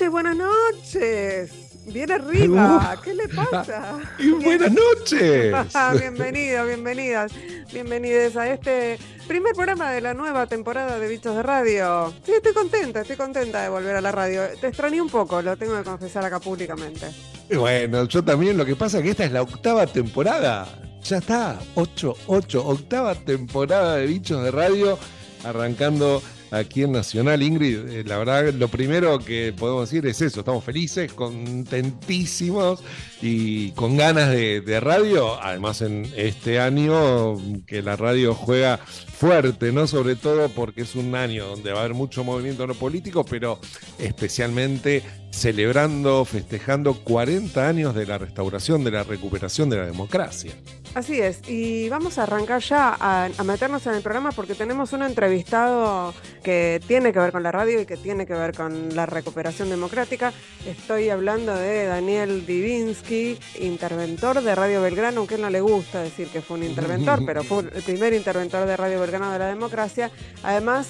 noches, buenas noches. Bien arriba, ¿qué le pasa? buenas noches. Bienvenidos, bienvenidas, bienvenidos a este primer programa de la nueva temporada de Bichos de Radio. Sí, estoy contenta, estoy contenta de volver a la radio. Te extrañé un poco, lo tengo que confesar acá públicamente. bueno, yo también, lo que pasa es que esta es la octava temporada. Ya está, 8, 8, octava temporada de Bichos de Radio, arrancando aquí en Nacional, Ingrid. Eh, la verdad, lo primero que podemos decir es eso, estamos felices, contentísimos y con ganas de, de radio, además en este año que la radio juega fuerte, ¿no? Sobre todo porque es un año donde va a haber mucho movimiento no político, pero especialmente celebrando, festejando 40 años de la restauración, de la recuperación de la democracia. Así es, y vamos a arrancar ya a, meternos en el programa porque tenemos un entrevistado que tiene que ver con la radio y que tiene que ver con la recuperación democrática. Estoy hablando de Daniel Divinsky, interventor de Radio Belgrano, aunque no le gusta decir que fue un interventor, pero fue el primer interventor de Radio Belgrano de la democracia. Además,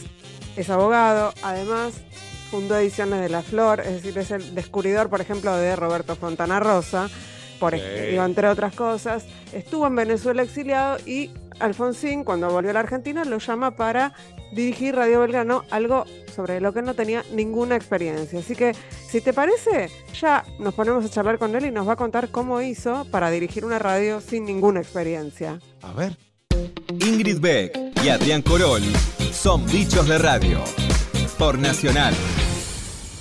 es abogado, además fundó Ediciones de la Flor, es decir, es el descubridor, por ejemplo, de Roberto Fontana Rosa por entre otras cosas. Estuvo en Venezuela exiliado y Alfonsín, cuando volvió a la Argentina, lo llama para dirigir Radio Belgrano, algo sobre lo que no tenía ninguna experiencia. Así que, si te parece, ya nos ponemos a charlar con él y nos va a contar cómo hizo para dirigir una radio sin ninguna experiencia. A ver. Ingrid Beck y Adrián Corol son bichos de radio por Nacional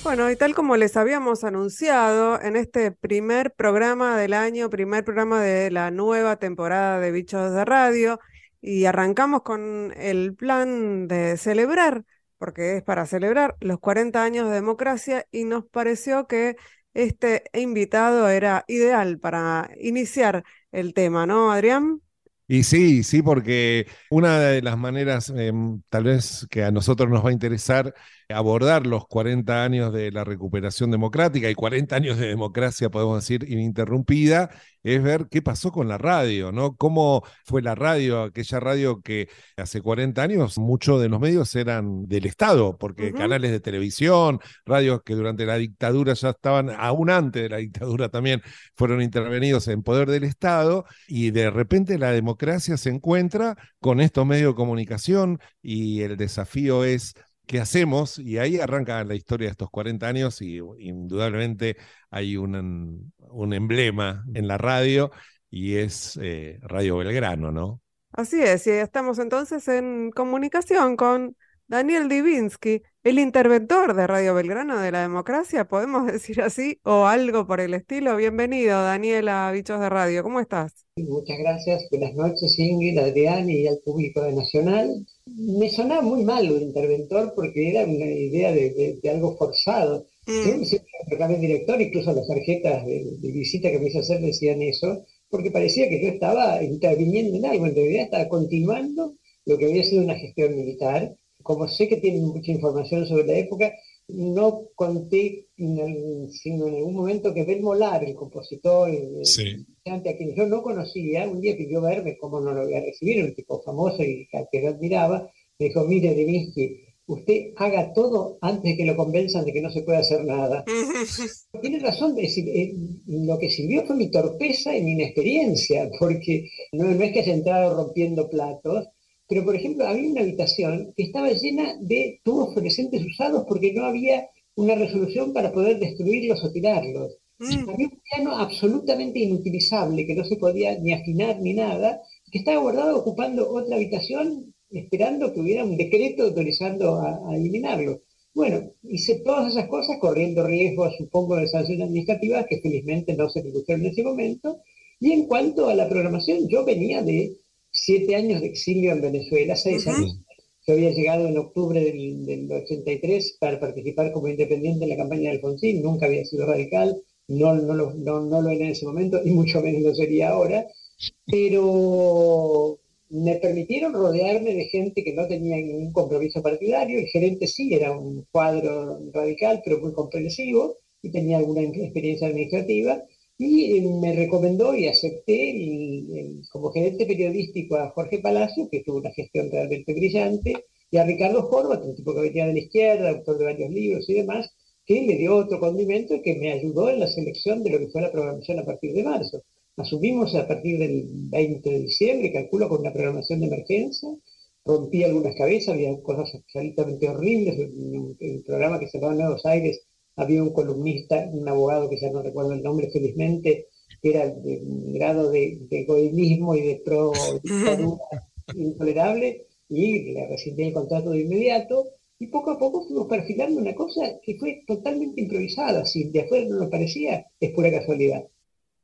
bueno, y tal como les habíamos anunciado en este primer programa del año, primer programa de la nueva temporada de Bichos de Radio, y arrancamos con el plan de celebrar, porque es para celebrar los 40 años de democracia, y nos pareció que este invitado era ideal para iniciar el tema, ¿no, Adrián? Y sí, sí, porque una de las maneras em, tal vez que a nosotros nos va a interesar abordar los 40 años de la recuperación democrática y 40 años de democracia, podemos decir, ininterrumpida, es ver qué pasó con la radio, ¿no? Cómo fue la radio, aquella radio que hace 40 años muchos de los medios eran del Estado, porque canales de televisión, radios que durante la dictadura ya estaban, aún antes de la dictadura también, fueron intervenidos en poder del Estado, y de repente la democracia se encuentra con estos medios de comunicación y el desafío es qué hacemos, y ahí arranca la historia de estos 40 años y indudablemente hay un, un emblema en la radio y es eh, Radio Belgrano, ¿no? Así es, y estamos entonces en comunicación con Daniel Divinsky, el interventor de Radio Belgrano de la Democracia, podemos decir así, o algo por el estilo. Bienvenido, Daniel, a Bichos de Radio. ¿Cómo estás? Muchas gracias. Buenas noches, Ingrid, Adrián y al público de Nacional me sonaba muy mal lo interventor porque era una idea de, algo forzado. Mm. Siempre director, incluso las tarjetas de, visita que me hice hacer decían eso, porque parecía que yo estaba interviniendo en algo, en realidad estaba continuando lo que había sido una gestión militar. Como sé que tienen mucha información sobre la época, no conté sino en algún momento que Ben Molar, el compositor, el, a quien yo no conocía, un día pidió verme cómo no lo voy a recibir, un tipo famoso y al que yo admiraba, me dijo, mire, Deninsky, usted haga todo antes de que lo convenzan de que no se puede hacer nada. Tiene razón, eh, lo que sirvió fue mi torpeza y mi inexperiencia, porque no, no es que haya entrado rompiendo platos, pero, por ejemplo, había una habitación que estaba llena de tubos fluorescentes usados porque no había una resolución para poder destruirlos o tirarlos. Mm. Había un piano absolutamente inutilizable que no se podía ni afinar ni nada, que estaba guardado ocupando otra habitación esperando que hubiera un decreto autorizando a, eliminarlo. Bueno, hice todas esas cosas corriendo riesgo, supongo, de sanciones administrativas que felizmente no se produjeron en ese momento. Y en cuanto a la programación, yo venía de siete años de exilio en Venezuela, seis años. Yo había llegado en octubre del, 83 para participar como independiente en la campaña de Alfonsín, nunca había sido radical, no, no, lo, no, no lo era en ese momento y mucho menos lo sería ahora, pero me permitieron rodearme de gente que no tenía ningún compromiso partidario, el gerente sí era un cuadro radical, pero muy comprensivo y tenía alguna experiencia administrativa, y me recomendó y acepté como gerente periodístico a Jorge Palacio, que tuvo una gestión realmente brillante, y a Ricardo Horvat, un tipo que venía de la izquierda, autor de varios libros y demás, que le dio otro condimento que me ayudó en la selección de lo que fue la programación a partir de marzo. Asumimos a partir del 20 de diciembre, calculo, con una programación de emergencia, rompí algunas cabezas, había cosas absolutamente horribles, en el programa que se llamaba Nuevos Aires había un columnista, un abogado que ya no recuerdo el nombre felizmente, que era de grado de, egoísmo y de pro intolerable, y le rescindí el contrato de inmediato, y poco a poco fuimos perfilando una cosa que fue totalmente improvisada, si de afuera no nos parecía, es pura casualidad.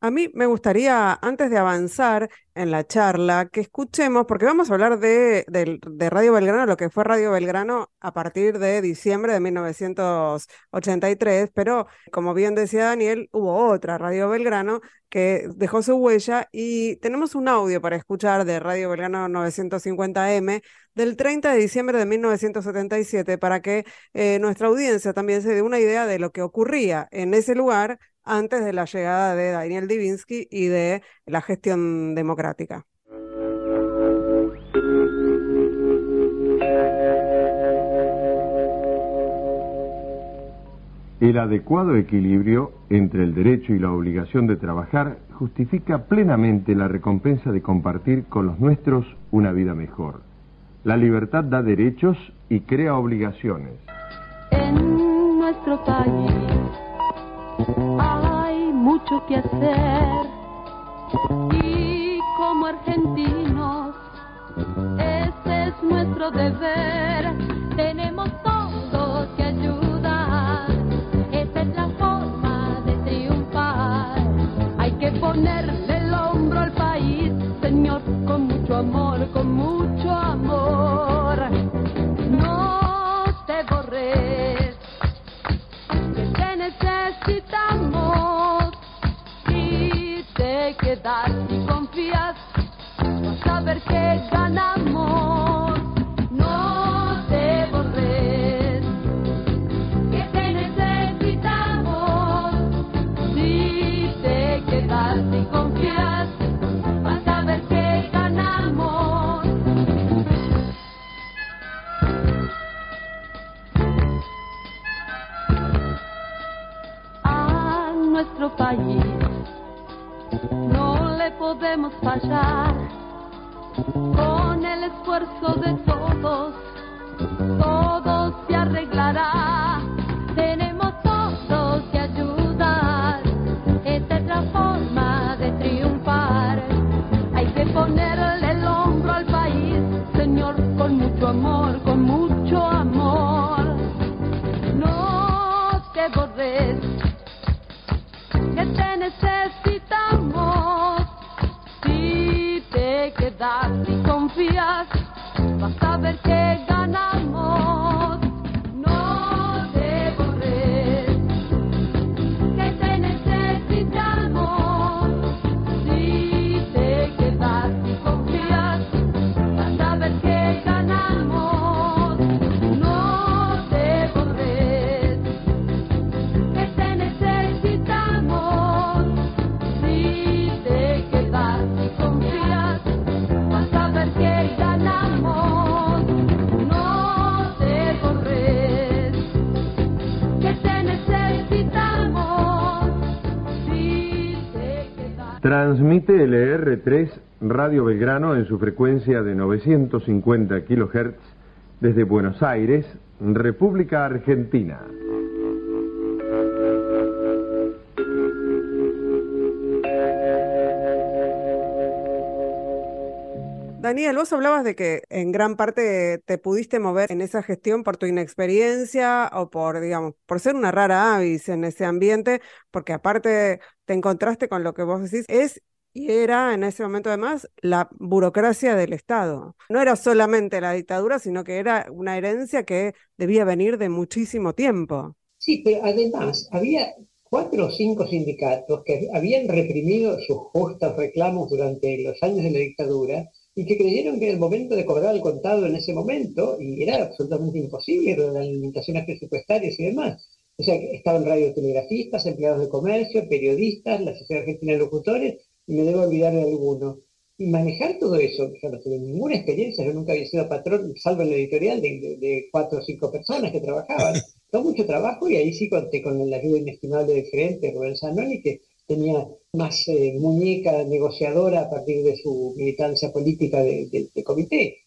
A mí me gustaría, antes de avanzar en la charla, que escuchemos, porque vamos a hablar de, Radio Belgrano, lo que fue Radio Belgrano a partir de diciembre de 1983, pero como bien decía Daniel, hubo otra Radio Belgrano que dejó su huella y tenemos un audio para escuchar de Radio Belgrano 950M del 30 de diciembre de 1977 para que eh, nuestra audiencia también se dé una idea de lo que ocurría en ese lugar antes de la llegada de Daniel Divinsky y de la gestión democrática. El adecuado equilibrio entre el derecho y la obligación de trabajar justifica plenamente la recompensa de compartir con los nuestros una vida mejor. La libertad da derechos y crea obligaciones. En nuestro país mucho que hacer y como argentinos ese es nuestro deber. Tenemos todos Transmite LR3 Radio Belgrano en su frecuencia de 950 kHz desde Buenos Aires, República Argentina. Daniel, vos hablabas de que en gran parte te pudiste mover en esa gestión por tu inexperiencia o por, digamos, por ser una rara avis en ese ambiente, porque aparte te encontraste con lo que vos decís, es y era en ese momento además la burocracia del Estado. No era solamente la dictadura, sino que era una herencia que debía venir de muchísimo tiempo. Sí, pero además había cuatro o cinco sindicatos que habían reprimido sus justos reclamos durante los años de la dictadura y que creyeron que era el momento de cobrar el contado en ese momento y era absolutamente imposible, las limitaciones presupuestarias y demás. O sea, estaban radiotelegrafistas, empleados de comercio, periodistas, la Sociedad Argentina de Locutores, y me debo olvidar de alguno. Y manejar todo eso, yo no tuve ninguna experiencia, yo nunca había sido patrón, salvo en la editorial, de, cuatro o cinco personas que trabajaban. Todo mucho trabajo y ahí sí conté con la ayuda inestimable de gerente Rubén Zanoni, que tenía más eh, muñeca negociadora a partir de su militancia política de, comité.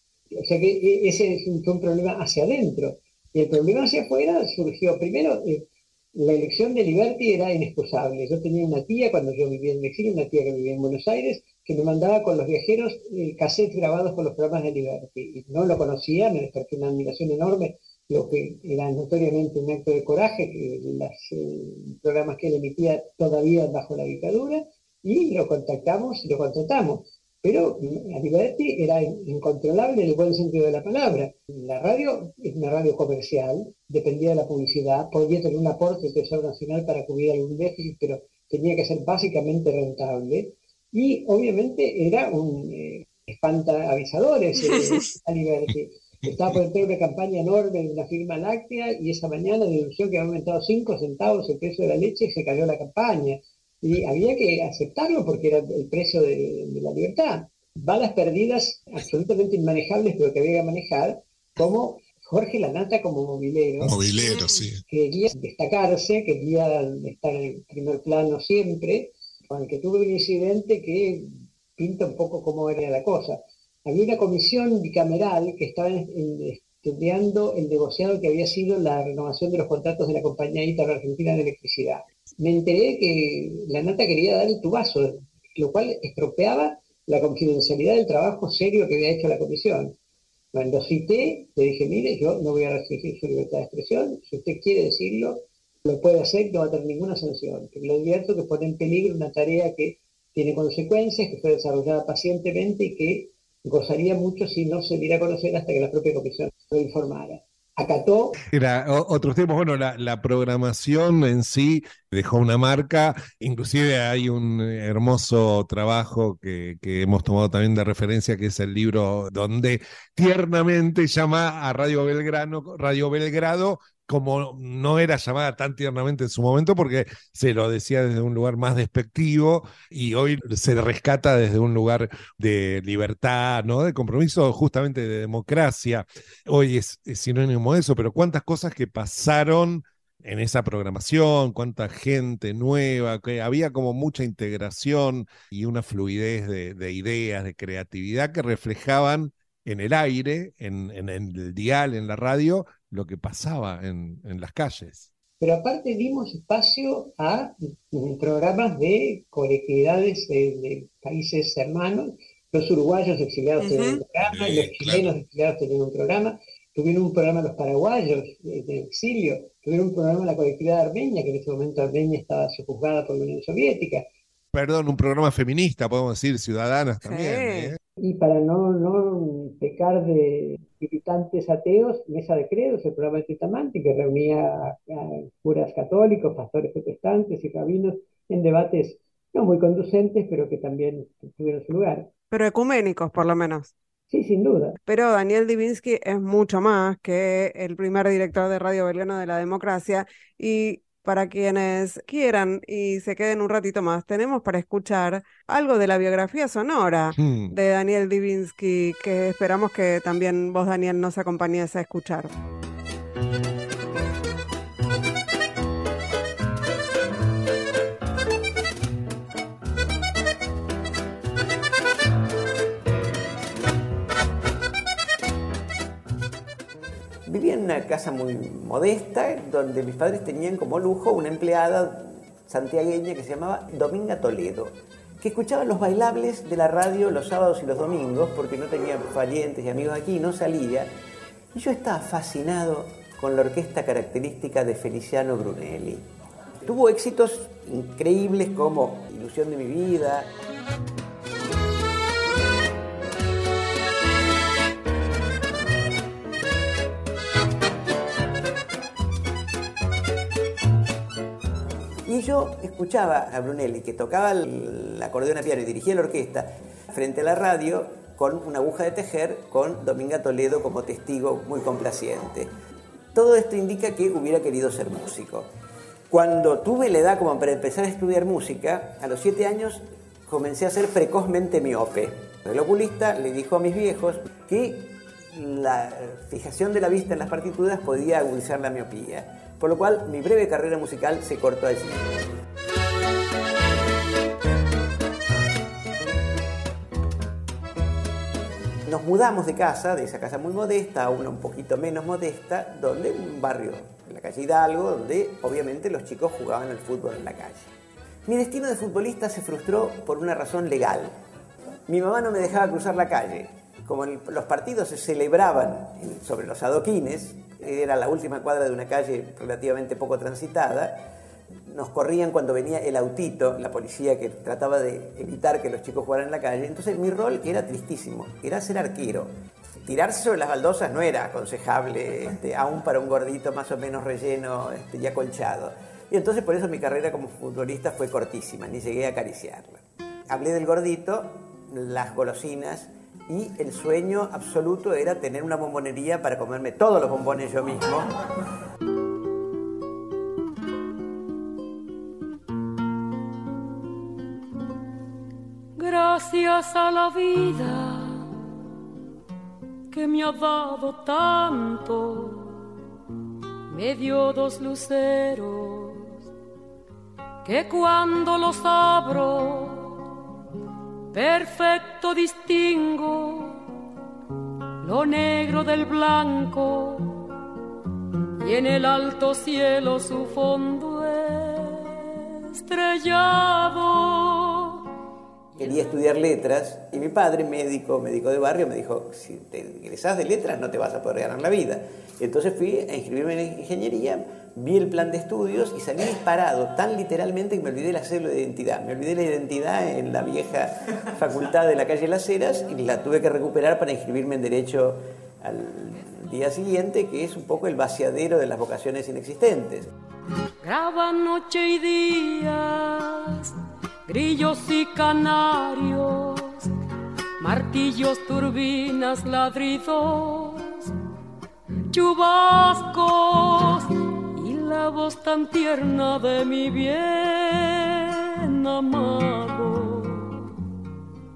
O sea que e, ese fue un problema hacia adentro. Y el problema hacia afuera surgió, primero, eh, la elección de Liberty era inexcusable. Yo tenía una tía, cuando yo vivía en México, una tía que vivía en Buenos Aires, que me mandaba con los viajeros eh, cassettes grabados con los programas de Liberty. Y no lo conocía, me despertó una admiración enorme, lo que era notoriamente un acto de coraje, que los eh, programas que él emitía todavía bajo la dictadura, y lo contactamos y lo contratamos. Pero mm, a Liberty era incontrolable en el buen sentido de la palabra. La radio es una radio comercial, dependía de la publicidad, podía tener un aporte del Tesoro Nacional para cubrir algún déficit, pero tenía que ser básicamente rentable y obviamente era un eh, espanta avisadores a Liberty. Estaba por entrar una campaña enorme de una firma láctea y esa mañana denunció que había aumentado 5 centavos el precio de la leche y se cayó la campaña. Y había que aceptarlo porque era el precio de, la libertad. Balas perdidas absolutamente inmanejables, pero que había que manejar, como Jorge Lanata como movilero. Movilero, sí. Quería destacarse, quería estar en el primer plano siempre, con el que tuve un incidente que pinta un poco cómo era la cosa. Había una comisión bicameral que estaba estudiando el negociado que había sido la renovación de los contratos de la compañía Ítalo Argentina de Electricidad. Me enteré que la nata quería dar el tubazo, lo cual estropeaba la confidencialidad del trabajo serio que había hecho la comisión. Cuando cité, le dije, mire, yo no voy a restringir su libertad de expresión, si usted quiere decirlo, lo puede hacer, no va a tener ninguna sanción. Pero le advierto que pone en peligro una tarea que tiene consecuencias, que fue desarrollada pacientemente y que gozaría mucho si no se diera a conocer hasta que la propia comisión lo informara. Acató. Era otros temas, bueno, la, programación en sí dejó una marca, inclusive hay un hermoso trabajo que, que, hemos tomado también de referencia, que es el libro donde tiernamente llama a Radio Belgrano, Radio Belgrado como no era llamada tan tiernamente en su momento, porque se lo decía desde un lugar más despectivo y hoy se rescata desde un lugar de libertad, ¿no? De compromiso, justamente de democracia. Hoy es, sinónimo de eso, pero cuántas cosas que pasaron en esa programación, cuánta gente nueva, que había como mucha integración y una fluidez de, ideas, de creatividad que reflejaban en el aire, en, en, el dial, en la radio, lo que pasaba en, las calles. Pero aparte dimos espacio a programas de colectividades de, países hermanos. Los uruguayos exiliados tenían un programa, los chilenos exiliados tenían un programa, tuvieron un programa los paraguayos de, exilio, tuvieron un programa la colectividad armenia, que en ese momento Armenia estaba sojuzgada por la Unión Soviética. Perdón, un programa feminista, podemos decir, ciudadanas también. ¿eh? Y para no, no pecar de militantes ateos, Mesa de Credos, el programa de Tetamante, que reunía a, curas católicos, pastores protestantes y rabinos en debates no muy conducentes, pero que también tuvieron su lugar. Pero ecuménicos, por lo menos. Sí, sin duda. Pero Daniel Divinsky es mucho más que el primer director de Radio Belgrano de la Democracia y para quienes quieran y se queden un ratito más, tenemos para escuchar algo de la biografía sonora hmm. de Daniel Divinsky, que esperamos que también vos, Daniel, nos acompañes a escuchar. Vivía en una casa muy modesta, donde mis padres tenían como lujo una empleada santiagueña que se llamaba Dominga Toledo, que escuchaba los bailables de la radio los sábados y los domingos, porque no tenía parientes y amigos aquí, no salía. Y yo estaba fascinado con la orquesta característica de Feliciano Brunelli. Tuvo éxitos increíbles como Ilusión de mi vida. Yo escuchaba a Brunelli, que tocaba el acordeón a piano y dirigía la orquesta, frente a la radio, con una aguja de tejer, con Dominga Toledo como testigo muy complaciente. Todo esto indica que hubiera querido ser músico. Cuando tuve la edad como para empezar a estudiar música, a los siete años comencé a ser precozmente miope El oculista le dijo a mis viejos que la fijación de la vista en las partituras podía agudizar la miopía, por lo cual mi breve carrera musical se cortó allí. Nos mudamos de casa, de esa casa muy modesta a una un poquito menos modesta, donde un barrio, en la calle Hidalgo, donde obviamente los chicos jugaban al fútbol en la calle. Mi destino de futbolista se frustró por una razón legal. Mi mamá no me dejaba cruzar la calle. Como los partidos se celebraban sobre los adoquines, era la última cuadra de una calle relativamente poco transitada, nos corrían cuando venía el autito, la policía que trataba de evitar que los chicos jugaran en la calle. Entonces mi rol era tristísimo, era ser arquero. Tirarse sobre las baldosas no era aconsejable, este, aún para un gordito más o menos relleno este, y acolchado. Y entonces por eso mi carrera como futbolista fue cortísima, ni llegué a acariciarla. Hablé del gordito, las golosinas y el sueño absoluto era tener una bombonería para comerme todos los bombones yo mismo. Gracias a la vida que me ha dado tanto, me dio dos luceros que cuando los abro, perfecto distingo lo negro del blanco y en el alto cielo su fondo estrellado quería estudiar letras y mi padre, médico, médico de barrio, me dijo, si te ingresas de letras no te vas a poder ganar la vida. Entonces fui a inscribirme en ingeniería, vi el plan de estudios y salí disparado, tan literalmente que me olvidé la cédula de identidad. Me olvidé la identidad en la vieja facultad de la calle Las Heras y la tuve que recuperar para inscribirme en Derecho al día siguiente, que es un poco el vaciadero de las vocaciones inexistentes. Graba noche y días grillos y canarios, martillos, turbinas, ladridos, chubascos y la voz tan tierna de mi bien amado.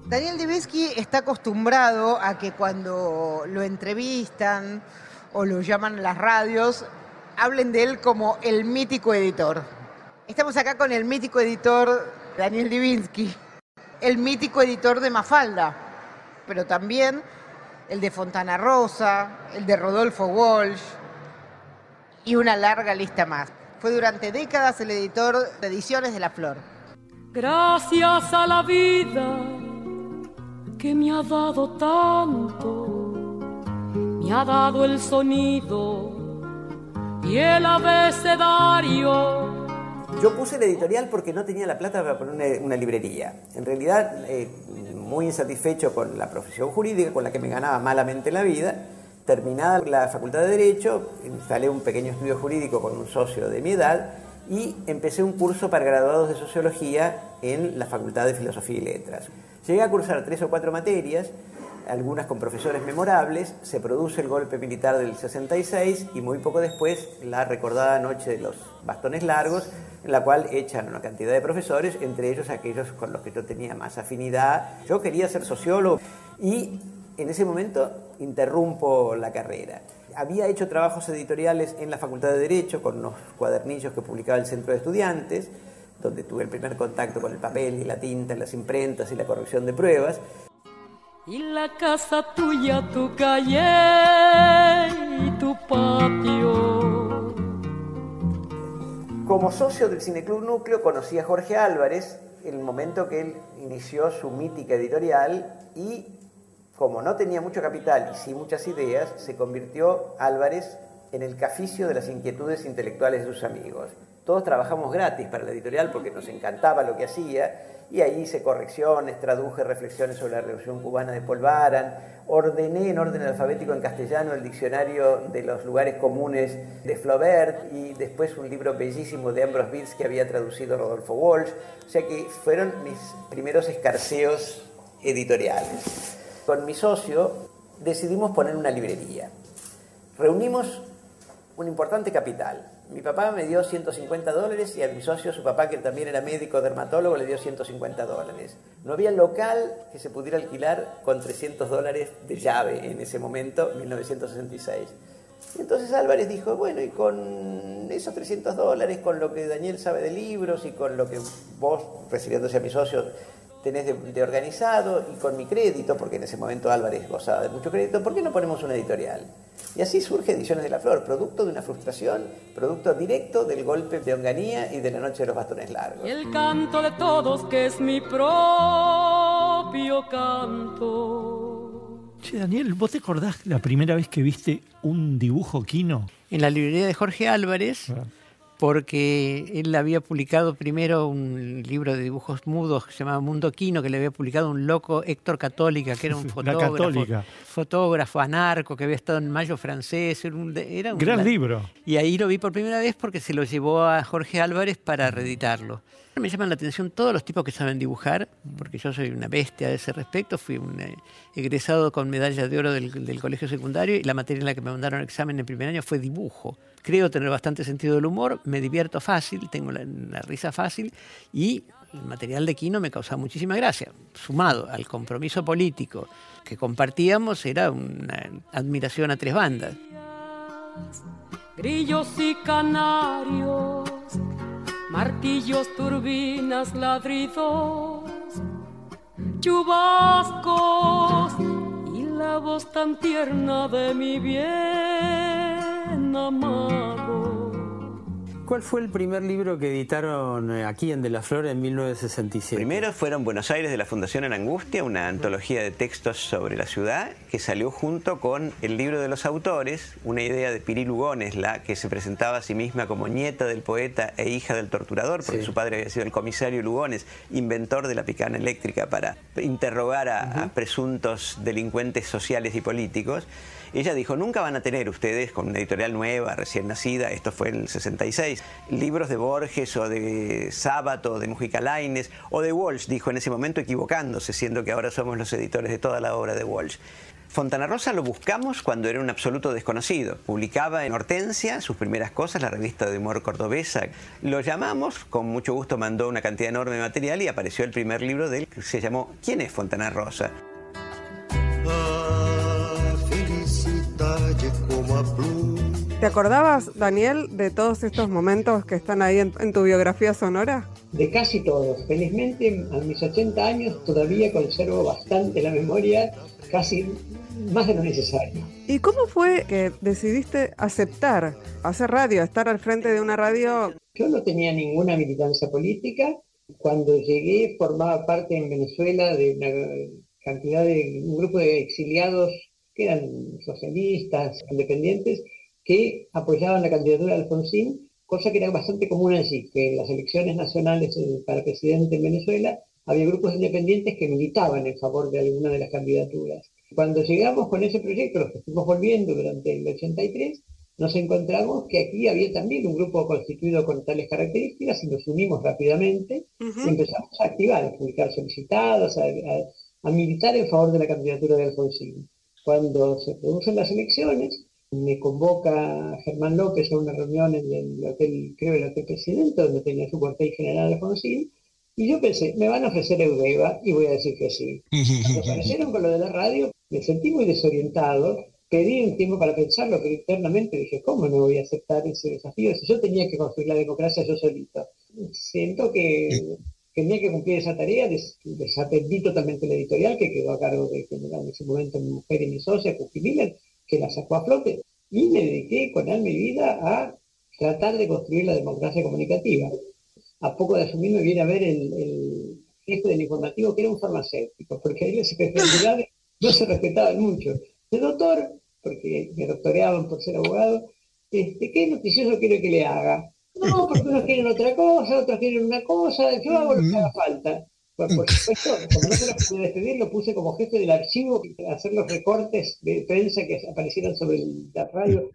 Daniel Divisky está acostumbrado a que cuando lo entrevistan o lo llaman a las radios, hablen de él como el mítico editor. Estamos acá con el mítico editor Daniel Divinsky, el mítico editor de Mafalda, pero también el de Fontana Rosa, el de Rodolfo Walsh y una larga lista más. Fue durante décadas el editor de Ediciones de la Flor. Gracias a la vida que me ha dado tanto, me ha dado el sonido y el abecedario yo puse el editorial porque no tenía la plata para poner una, librería. En realidad, eh, muy insatisfecho con la profesión jurídica, con la que me ganaba malamente la vida, terminada la facultad de Derecho, instalé un pequeño estudio jurídico con un socio de mi edad y empecé un curso para graduados de Sociología en la Facultad de Filosofía y Letras. Llegué a cursar tres o cuatro materias, algunas con profesores memorables, se produce el golpe militar del 66 y muy poco después la recordada noche de los bastones largos, en la cual echan una cantidad de profesores, entre ellos aquellos con los que yo tenía más afinidad. Yo quería ser sociólogo y en ese momento interrumpo la carrera. Había hecho trabajos editoriales en la Facultad de Derecho con unos cuadernillos que publicaba el Centro de Estudiantes, donde tuve el primer contacto con el papel y la tinta, las imprentas y la corrección de pruebas. Y la casa tuya, tu calle y tu patio. Como socio del Cineclub Núcleo conocí a Jorge Álvarez en el momento que él inició su mítica editorial y como no tenía mucho capital y sí muchas ideas, se convirtió Álvarez en el caficio de las inquietudes intelectuales de sus amigos. Todos trabajamos gratis para la editorial porque nos encantaba lo que hacía y ahí hice correcciones, traduje reflexiones sobre la Revolución Cubana de Paul Baran, ordené en orden alfabético en castellano el diccionario de los lugares comunes de Flaubert y después un libro bellísimo de Ambrose Bierce que había traducido Rodolfo Walsh, o sea que fueron mis primeros escarceos editoriales. Con mi socio decidimos poner una librería. Reunimos un importante capital. Mi papá me dio 150 dólares y a mi socio, su papá, que también era médico dermatólogo, le dio 150 dólares. No había local que se pudiera alquilar con 300 dólares de llave en ese momento, 1966. Entonces Álvarez dijo, bueno, y con esos 300 dólares, con lo que Daniel sabe de libros y con lo que vos, refiriéndose a mis socios, tenés de, organizado y con mi crédito, porque en ese momento Álvarez gozaba de mucho crédito, ¿por qué no ponemos una editorial? Y así surge Ediciones de la Flor, producto de una frustración, producto directo del golpe de Onganía y de la noche de los bastones largos. el canto de todos que es mi propio canto. Che, Daniel, ¿vos te acordás la primera vez que viste un dibujo quino? En la librería de Jorge Álvarez. Ah porque él había publicado primero un libro de dibujos mudos que se llamaba Mundo Quino, que le había publicado un loco Héctor Católica, que era un fotógrafo, fotógrafo anarco, que había estado en Mayo francés. Era un, Gran libro. Y ahí lo vi por primera vez porque se lo llevó a Jorge Álvarez para reeditarlo. Me llaman la atención todos los tipos que saben dibujar, porque yo soy una bestia a ese respecto. Fui un eh, egresado con medalla de oro del, colegio secundario y la materia en la que me mandaron examen en primer año fue dibujo. Creo tener bastante sentido del humor, me divierto fácil, tengo la, risa fácil y el material de Quino me causaba muchísima gracia. Sumado al compromiso político que compartíamos, era una admiración a tres bandas. Grillos y canarios martillos, turbinas, ladridos, chubascos y la voz tan tierna de mi bien amado. ¿Cuál fue el primer libro que editaron eh, aquí en De la Flor en 1967? Primero fueron Buenos Aires de la Fundación en Angustia, una antología de textos sobre la ciudad que salió junto con el libro de los autores, una idea de Piri Lugones, la que se presentaba a sí misma como nieta del poeta e hija del torturador, porque su padre había sido el comisario Lugones, inventor de la picana eléctrica para interrogar a presuntos delincuentes sociales y políticos. Ella dijo, nunca van a tener ustedes con una editorial nueva, recién nacida, esto fue en el 66, libros de Borges o de Sábato de Mujica Laines o de Walsh, dijo en ese momento equivocándose, siendo que ahora somos los editores de toda la obra de Walsh. Fontana Rosa lo buscamos cuando era un absoluto desconocido. Publicaba en Hortensia sus primeras cosas, la revista de humor cordobesa. Lo llamamos, con mucho gusto mandó una cantidad enorme de material y apareció el primer libro de él que se llamó ¿Quién es Fontana Rosa? ¿Te acordabas, Daniel, de todos estos momentos que están ahí en, tu biografía sonora? De casi todos. Felizmente, a mis 80 años todavía conservo bastante la memoria, casi más de lo necesario. ¿Y cómo fue que decidiste aceptar hacer radio, estar al frente de una radio? Yo no tenía ninguna militancia política. Cuando llegué formaba parte en Venezuela de una cantidad de un grupo de exiliados que eran socialistas, independientes, que apoyaban la candidatura de Alfonsín, cosa que era bastante común allí, que en las elecciones nacionales eh, para presidente en Venezuela había grupos independientes que militaban en favor de alguna de las candidaturas. Cuando llegamos con ese proyecto, los que estuvimos volviendo durante el 83, nos encontramos que aquí había también un grupo constituido con tales características y nos unimos rápidamente y empezamos a activar, a publicar solicitados, a militar en favor de la candidatura de Alfonsín. Cuando se producen las elecciones, me convoca Germán López a una reunión en el hotel, creo el hotel presidente, donde tenía su cuartel general Alfonsín, y yo pensé, me van a ofrecer Eudeva y voy a decir que sí. Cuando aparecieron con lo de la radio, me sentí muy desorientado, pedí un tiempo para pensarlo, pero internamente dije, ¿cómo no voy a aceptar ese desafío si yo tenía que construir la democracia yo solito? Siento que tenía que cumplir esa tarea, desatendí totalmente la editorial que quedó a cargo de, en ese momento mi mujer y mi socia, Cookie Miller, que la sacó a flote, y me dediqué con alma y vida a tratar de construir la democracia comunicativa. A poco de asumir me viene a ver el, jefe del informativo, que era un farmacéutico, porque ahí las especialidades no se respetaban mucho. De doctor, porque me doctoreaban por ser abogado, este, ¿qué noticioso quiero que le haga? No, porque unos quieren otra cosa, otros quieren una cosa, yo hago lo que haga falta. Pues, por supuesto, como no se lo pude despedir, lo puse como jefe del archivo, hacer los recortes de prensa que aparecieron sobre la radio.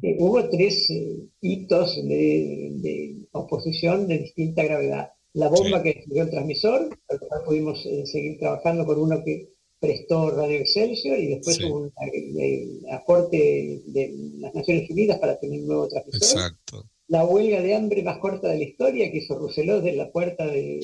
Eh, hubo tres eh, hitos de, oposición de distinta gravedad. La bomba que destruyó el transmisor, al cual pudimos eh, seguir trabajando por uno que prestó Radio Excelsior y después hubo un, aporte de las Naciones Unidas para tener un nuevo transmisor. Exacto. La huelga de hambre más corta de la historia que hizo Rousselot de la puerta de,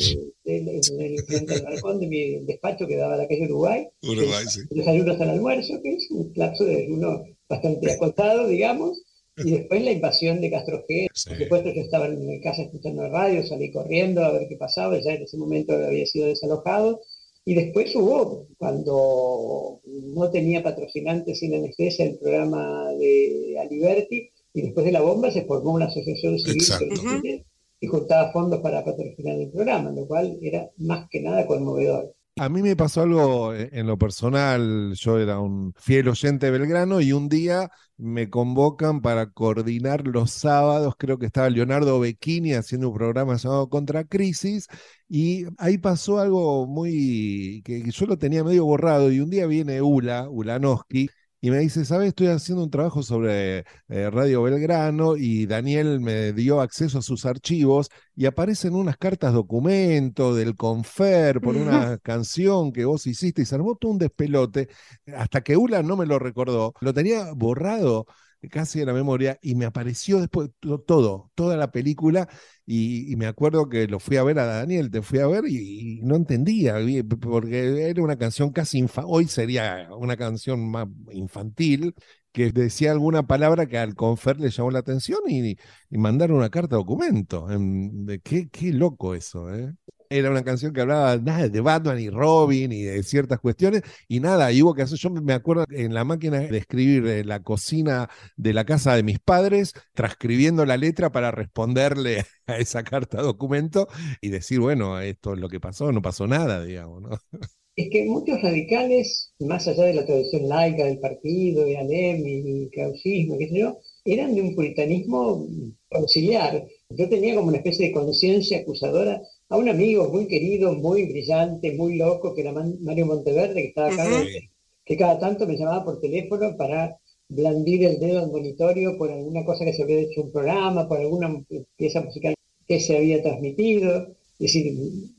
frente al balcón de mi despacho que daba a la calle Uruguay. Uruguay, sí. Desayuno hasta el almuerzo, que es un lapso de desayuno bastante acotado, digamos. Y después la invasión de Castro G. Por supuesto, yo estaba en mi casa escuchando la radio, salí corriendo a ver qué pasaba, ya en ese momento había sido desalojado. Y después hubo, cuando no tenía patrocinantes sin anestesia, el programa de Aliberti, y después de la bomba se formó una asociación civil y juntaba fondos para patrocinar el programa, lo cual era más que nada conmovedor. A mí me pasó algo eh, en lo personal, yo era un fiel oyente de Belgrano y un día me convocan para coordinar los sábados, creo que estaba Leonardo Becchini haciendo un programa llamado Contra Crisis. Y ahí pasó algo muy que yo lo tenía medio borrado. Y un día viene Ula, Ulanowski, y me dice, ¿sabes? Estoy haciendo un trabajo sobre eh, Radio Belgrano y Daniel me dio acceso a sus archivos y aparecen unas cartas documento del Confer por una canción que vos hiciste y se armó todo un despelote hasta que Ula no me lo recordó. Lo tenía borrado casi de la memoria y me apareció después todo, toda la película y, me acuerdo que lo fui a ver a Daniel, te fui a ver y, no entendía, porque era una canción casi infantil, hoy sería una canción más infantil, que decía alguna palabra que al confer le llamó la atención y, mandaron una carta documento. De, qué, qué loco eso, ¿eh? Era una canción que hablaba nada de Batman y Robin y de ciertas cuestiones y nada, y hubo que hacer, yo me acuerdo en la máquina de escribir en la cocina de la casa de mis padres, transcribiendo la letra para responderle a esa carta documento y decir, bueno, esto es lo que pasó, no pasó nada, digamos, ¿no? Es que muchos radicales, más allá de la tradición laica del partido, de Alem y causismo, qué sé yo, eran de un puritanismo auxiliar. Yo tenía como una especie de conciencia acusadora a un amigo muy querido, muy brillante, muy loco, que era Mario Monteverde, que estaba acá, que cada tanto me llamaba por teléfono para blandir el dedo al monitorio por alguna cosa que se había hecho un programa, por alguna pieza musical que se había transmitido. Es decir,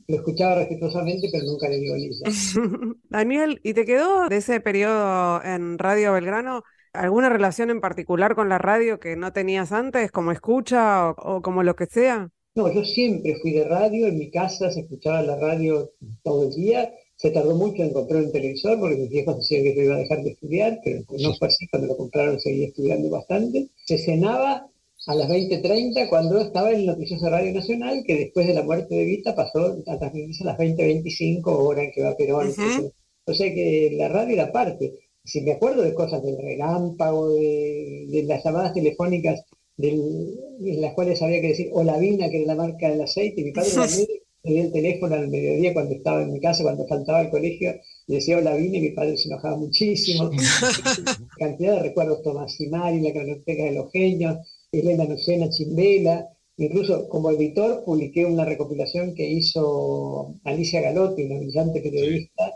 lo escuchaba respetuosamente, pero nunca le dio lisa. Daniel, ¿y te quedó de ese periodo en Radio Belgrano alguna relación en particular con la radio que no tenías antes, como escucha o como lo que sea? No, yo siempre fui de radio, en mi casa se escuchaba la radio todo el día, se tardó mucho en comprar un televisor porque mis viejos decían que yo iba a dejar de estudiar, pero no fue así, cuando lo compraron seguí estudiando bastante. Se cenaba a las 20.30 cuando estaba en el noticioso Radio Nacional, que después de la muerte de Vita pasó a transmitirse a las 20.25, hora en que va Perón. O sea que la radio era parte. Si me acuerdo de cosas del relámpago, de, de las llamadas telefónicas en las cuales había que decir Olavina, que era la marca del aceite, y mi padre me dio el teléfono al mediodía cuando estaba en mi casa, cuando faltaba el colegio, decía Olavina y mi padre se enojaba muchísimo. Cantidad de recuerdos, Tomás y Mari, la cronoteca de los genios, Elena Lucena Chimbela, incluso como editor publiqué una recopilación que hizo Alicia Galotti, una brillante periodista,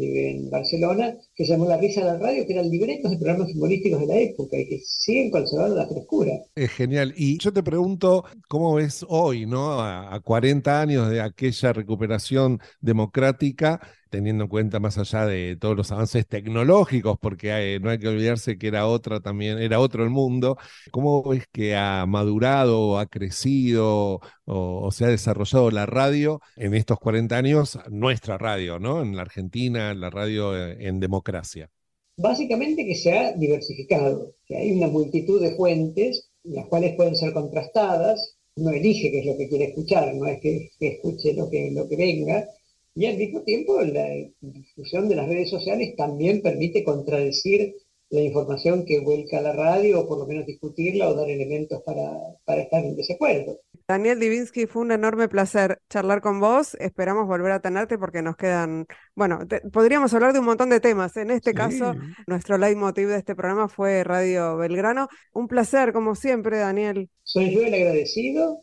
en Barcelona, que se llamó La risa de la radio, que eran libretos de programas humorísticos de la época y que siguen conservando la frescura. Es genial. Y yo te pregunto, ¿cómo ves hoy, no? A, a 40 años de aquella recuperación democrática, teniendo en cuenta más allá de todos los avances tecnológicos, porque no hay que olvidarse que era otra también, era otro el mundo. ¿Cómo ves que ha madurado, ha crecido o, se ha desarrollado la radio en estos 40 años, nuestra radio, ¿no? En la Argentina, la radio eh, en democracia. Básicamente que se ha diversificado, que hay una multitud de fuentes, las cuales pueden ser contrastadas, uno elige qué es lo que quiere escuchar, no es que, escuche lo que, lo que venga, y al mismo tiempo, la difusión de las redes sociales también permite contradecir la información que vuelca a la radio, o por lo menos discutirla o dar elementos para, para estar en desacuerdo. Daniel Divinsky, fue un enorme placer charlar con vos. Esperamos volver a tenerte porque nos quedan, bueno, podríamos hablar de un montón de temas. En este caso, nuestro leitmotiv de este programa fue Radio Belgrano. Un placer, como siempre, Daniel. Soy yo el agradecido,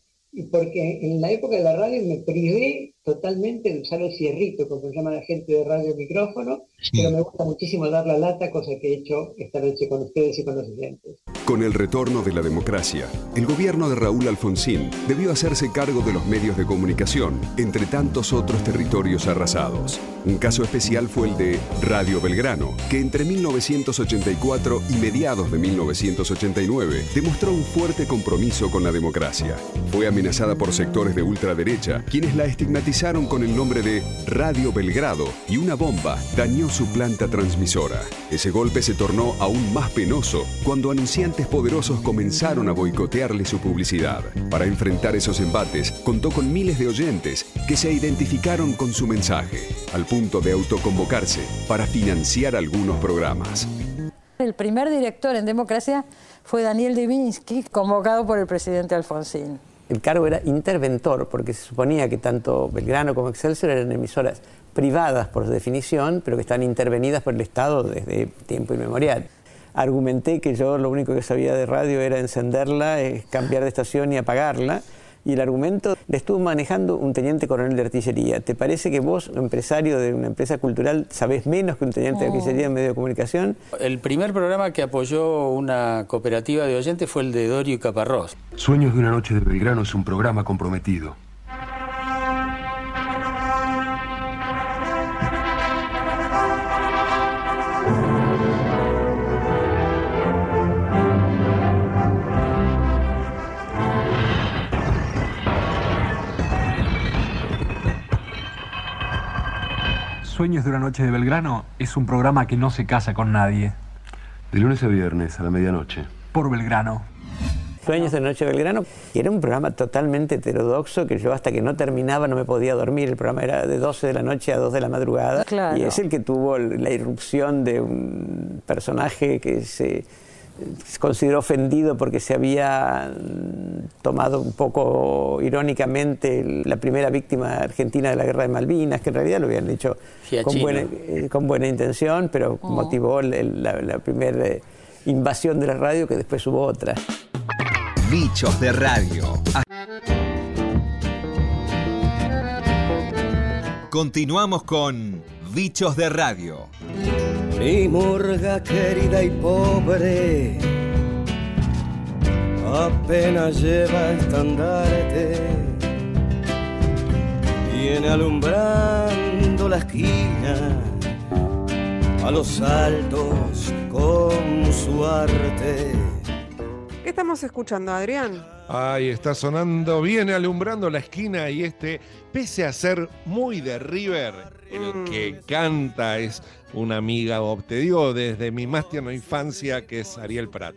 porque en la época de la radio me privé totalmente de usar el cierrito, como se llama la gente de radio micrófono, pero me gusta muchísimo dar la lata, cosa que he hecho esta noche con ustedes y con los oyentes. Con el retorno de la democracia, el gobierno de Raúl Alfonsín debió hacerse cargo de los medios de comunicación, entre tantos otros territorios arrasados. Un caso especial fue el de Radio Belgrano, que entre 1984 y mediados de 1989 demostró un fuerte compromiso con la democracia. Fue amenazada por sectores de ultraderecha, quienes la estigmatizaron con el nombre de Radio Belgrado y una bomba dañó su planta transmisora. Ese golpe se tornó aún más penoso cuando anunciantes poderosos comenzaron a boicotearle su publicidad. Para enfrentar esos embates, contó con miles de oyentes que se identificaron con su mensaje, al punto de autoconvocarse para financiar algunos programas. El primer director en democracia fue Daniel Divinsky, convocado por el presidente Alfonsín. El cargo era interventor, porque se suponía que tanto Belgrano como Excelsior eran emisoras privadas por definición, pero que están intervenidas por el Estado desde tiempo inmemorial. Argumenté que yo lo único que sabía de radio era encenderla, cambiar de estación y apagarla y el argumento le estuvo manejando un teniente coronel de artillería. ¿Te parece que vos, empresario de una empresa cultural, sabés menos que un teniente de artillería en medio de comunicación? El primer programa que apoyó una cooperativa de oyentes fue el de Dorio y Caparrós. Sueños de una noche de Belgrano es un programa comprometido. Sueños de una noche de Belgrano es un programa que no se casa con nadie. De lunes a viernes, a la medianoche. Por Belgrano. Sueños de una Noche de Belgrano, y era un programa totalmente heterodoxo que yo hasta que no terminaba no me podía dormir. El programa era de 12 de la noche a 2 de la madrugada. Claro. Y es el que tuvo la irrupción de un personaje que se se consideró ofendido porque se había tomado un poco irónicamente la primera víctima argentina de la guerra de Malvinas, que en realidad lo habían hecho con buena, eh, con buena, intención, pero motivó el, la, la primera eh, invasión de la radio que después hubo otra. Bichos de radio. Continuamos con Bichos de radio. Mi murga querida y pobre apenas lleva estandarte, viene alumbrando la esquina a los altos con su arte. ¿Qué estamos escuchando, Adrián? Ahí está sonando, viene alumbrando la esquina y este, pese a ser muy de River, el que canta es una amiga, o te digo, desde mi más tierna infancia, que es Ariel Prat.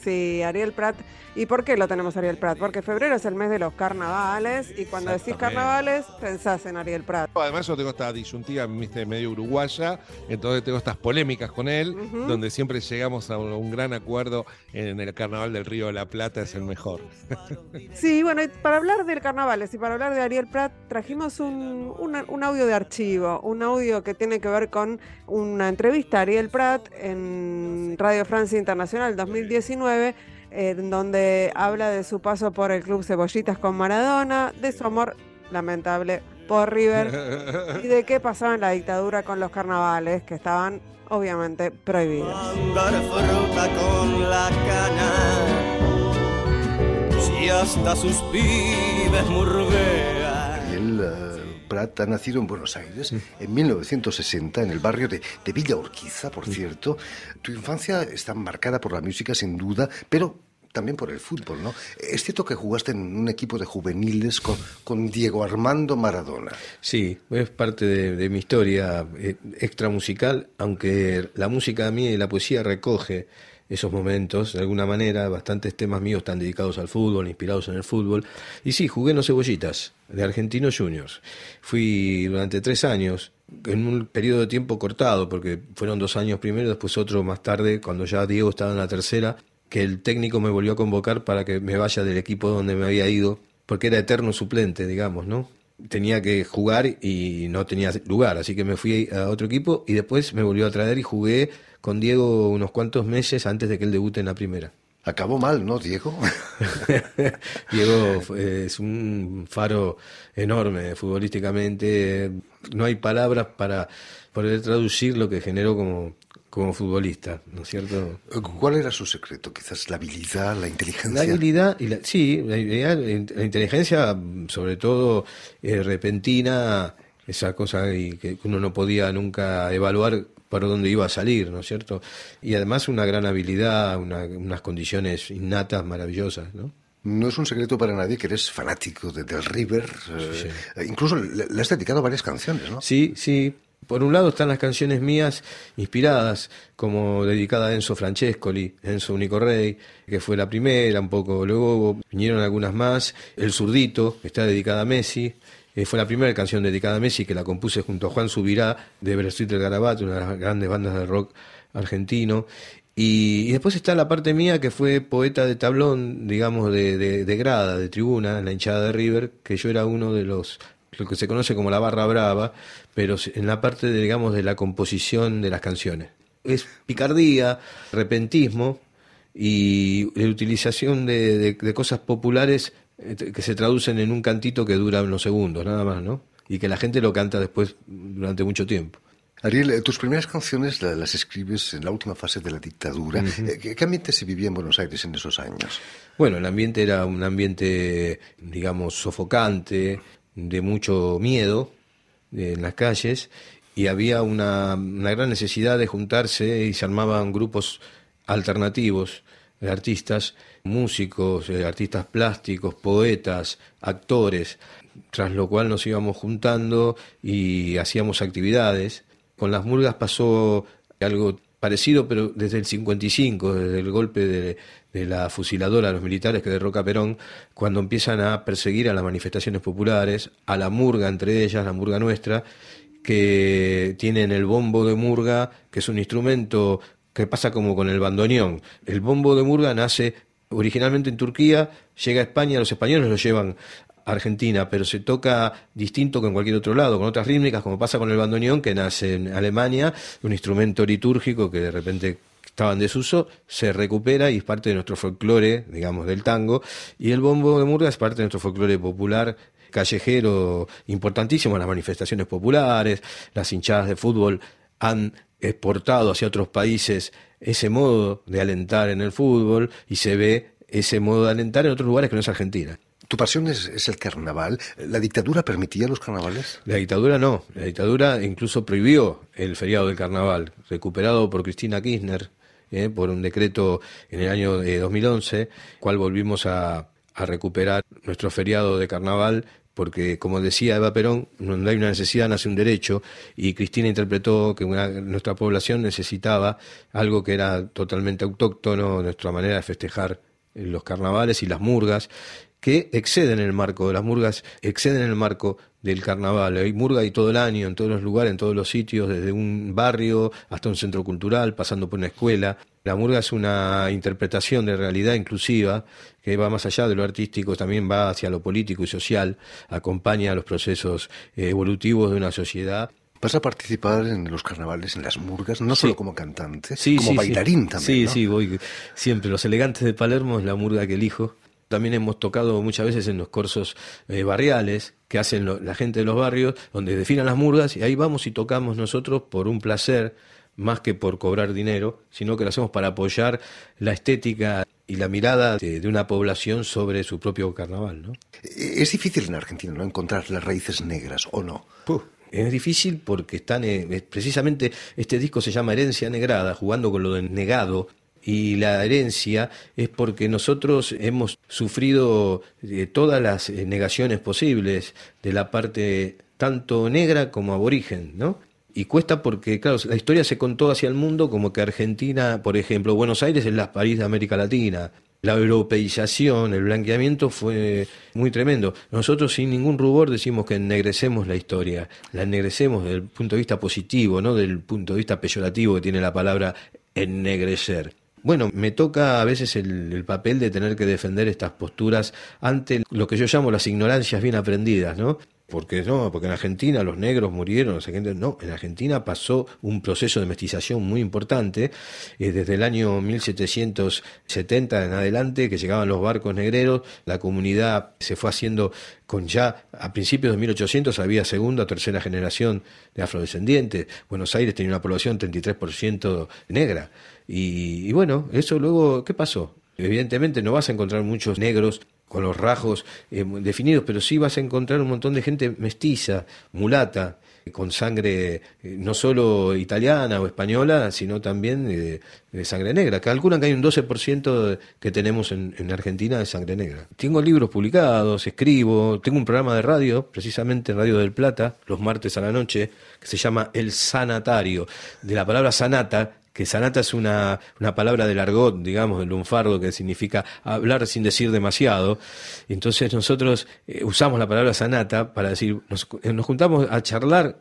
Sí, Ariel Prat. ¿Y por qué lo tenemos Ariel Prat? Porque febrero es el mes de los carnavales y cuando decís carnavales pensás en Ariel Prat. Además yo tengo esta disyuntiva medio uruguaya, entonces tengo estas polémicas con él, donde siempre llegamos a un, gran acuerdo en el carnaval del Río de la Plata, es el mejor. Sí, bueno, y para hablar del carnavales y para hablar de Ariel Prat, trajimos un, un audio de archivo, un audio que tiene que ver con una entrevista a Ariel Prat en Radio Francia Internacional 2019, en donde habla de su paso por el Club Cebollitas con Maradona, de su amor lamentable por River y de qué pasaba en la dictadura con los carnavales, que estaban obviamente prohibidos. Andar fruta con la cana, si hasta sus pibes murguean. Prat ha nacido en Buenos Aires en 1960, en el barrio de, de Villa Urquiza, por cierto. Tu infancia está marcada por la música, sin duda, pero también por el fútbol, ¿no? Es cierto que jugaste en un equipo de juveniles con, con Diego Armando Maradona. Sí, es parte de, de mi historia eh, extra musical, aunque la música a mí y la poesía recoge esos momentos, de alguna manera, bastantes temas míos están dedicados al fútbol, inspirados en el fútbol. Y sí, jugué en los Cebollitas, de Argentinos Juniors. Fui durante tres años, en un periodo de tiempo cortado, porque fueron dos años primero, después otro más tarde, cuando ya Diego estaba en la tercera, que el técnico me volvió a convocar para que me vaya del equipo donde me había ido, porque era eterno suplente, digamos, ¿no? Tenía que jugar y no tenía lugar, así que me fui a otro equipo y después me volvió a traer y jugué con Diego unos cuantos meses antes de que él debute en la primera. Acabó mal, ¿no, Diego? Diego es un faro enorme futbolísticamente. No hay palabras para poder traducir lo que generó como, como futbolista, ¿no es cierto? ¿Cuál era su secreto? Quizás la habilidad, la inteligencia. La habilidad, y la, sí, la, inteligencia, sobre todo eh, repentina, esa cosa y que uno no podía nunca evaluar para dónde iba a salir, ¿no es cierto? Y además una gran habilidad, una- unas condiciones innatas maravillosas, ¿no? No es un secreto para nadie que eres fanático de, del River. eh, Incluso le, le has dedicado varias canciones, ¿no? Sí, sí. Por un lado están las canciones mías inspiradas, como dedicada a Enzo Francescoli, Enzo Único Rey, que fue la primera un poco. Luego vinieron algunas más. El Zurdito, está dedicada a Messi. eh, fue la primera canción dedicada a Messi que la compuse junto a Juan Subirá de Brasil del Garabato, una de las grandes bandas de rock argentino. Y, y después está la parte mía que fue poeta de tablón, digamos, de, de- de grada, de tribuna, en la hinchada de River, que yo era uno de los, lo que se conoce como la barra brava, pero en la parte, de, digamos, de la composición de las canciones. Es picardía, repentismo y la utilización de, de- de cosas populares eh, que se traducen en un cantito que dura unos segundos, nada más, ¿no? Y que la gente lo canta después durante mucho tiempo. Ariel, eh, tus primeras canciones la- las escribes en la última fase de la dictadura. Eh, ¿Qué, qué ambiente se vivía en Buenos Aires en esos años? Bueno, el ambiente era un ambiente, digamos, sofocante, de mucho miedo eh, en las calles, y había una, una gran necesidad de juntarse y se armaban grupos alternativos de artistas, músicos, eh, artistas plásticos, poetas, actores, tras lo cual nos íbamos juntando y hacíamos actividades. Con las murgas pasó algo parecido, pero desde el 55, desde el golpe de, de la fusiladora a los militares que derroca Perón, cuando empiezan a perseguir a las manifestaciones populares, a la murga entre ellas, la murga nuestra, que tienen el bombo de murga, que es un instrumento que pasa como con el bandoneón. El bombo de murga nace originalmente en Turquía, llega a España, los españoles lo llevan a Argentina, pero se toca distinto que en cualquier otro lado, con otras rítmicas, como pasa con el bandoneón, que nace en Alemania, un instrumento litúrgico que de repente estaba en desuso, se recupera y es parte de nuestro folclore, digamos, del tango, y el bombo de murga es parte de nuestro folclore popular callejero importantísimo, las manifestaciones populares, las hinchadas de fútbol han exportado hacia otros países ese modo de alentar en el fútbol y se ve ese modo de alentar en otros lugares que no es Argentina. ¿Tu pasión es, es el carnaval? ¿La dictadura permitía los carnavales? La dictadura no, la dictadura incluso prohibió el feriado del carnaval, recuperado por Cristina Kirchner eh, por un decreto en el año eh, 2011, cual volvimos a, a recuperar nuestro feriado de carnaval porque como decía Eva Perón, donde hay una necesidad nace un derecho, y Cristina interpretó que una- nuestra población necesitaba algo que era totalmente autóctono, nuestra manera de festejar eh, los carnavales y las murgas, que exceden el marco de las murgas, exceden el marco del carnaval. Hay murga ahí todo el año, en todos los lugares, en todos los sitios, desde un barrio hasta un centro cultural, pasando por una escuela. La murga es una interpretación de realidad inclusiva que va más allá de lo artístico, también va hacia lo político y social, acompaña los procesos eh, evolutivos de una sociedad. ¿Vas a participar en los carnavales, en las murgas, no solo como cantante, Sí, como sí, bailarín también? Sí, ¿no? sí, voy siempre. Los elegantes de Palermo es la murga que elijo. También hemos tocado muchas veces en los corsos eh, barriales que hacen lo- la gente de los barrios, donde desfilan las murgas y ahí vamos y tocamos nosotros por un placer, más que por cobrar dinero, sino que lo hacemos para apoyar la estética y la mirada de, de una población sobre su propio carnaval, ¿no? Es difícil en Argentina no encontrar las raíces negras, ¿o no? Es difícil porque están, eh, precisamente este disco se llama Herencia Negrada, jugando con lo negado. Y la herencia es porque nosotros hemos sufrido eh, todas las eh, negaciones posibles de la parte tanto negra como aborigen, ¿no? Y cuesta porque, claro, la historia se contó hacia el mundo como que Argentina, por ejemplo, Buenos Aires es la París de América Latina. La europeización, el blanqueamiento fue muy tremendo. Nosotros sin ningún rubor decimos que ennegrecemos la historia, la ennegrecemos desde el punto de vista positivo, no del punto de vista peyorativo que tiene la palabra ennegrecer. Bueno, me toca a veces el, el papel de tener que defender estas posturas ante lo que yo llamo las ignorancias bien aprendidas, ¿no? Porque no, porque en Argentina los negros murieron, no en Argentina pasó un proceso de mestización muy importante eh, desde el año 1770 en adelante que llegaban los barcos negreros, la comunidad se fue haciendo con ya a principios de 1800 había segunda tercera generación de afrodescendientes. Buenos Aires tenía una población 33% negra. Y, y bueno, eso luego, ¿qué pasó? Evidentemente no vas a encontrar muchos negros con los rasgos eh, definidos, pero sí vas a encontrar un montón de gente mestiza, mulata, con sangre eh, no solo italiana o española, sino también de, de sangre negra. Calculan que hay un 12% que tenemos en, en, Argentina de sangre negra. Tengo libros publicados, escribo, tengo un programa de radio, precisamente Radio del Plata, los martes a la noche, que se llama El Sanatario, de la palabra sanata, que sanata es una, una, palabra del argot, digamos, del lunfardo, que significa hablar sin decir demasiado. Entonces nosotros eh, usamos la palabra sanata para decir, nos, eh, nos, juntamos a charlar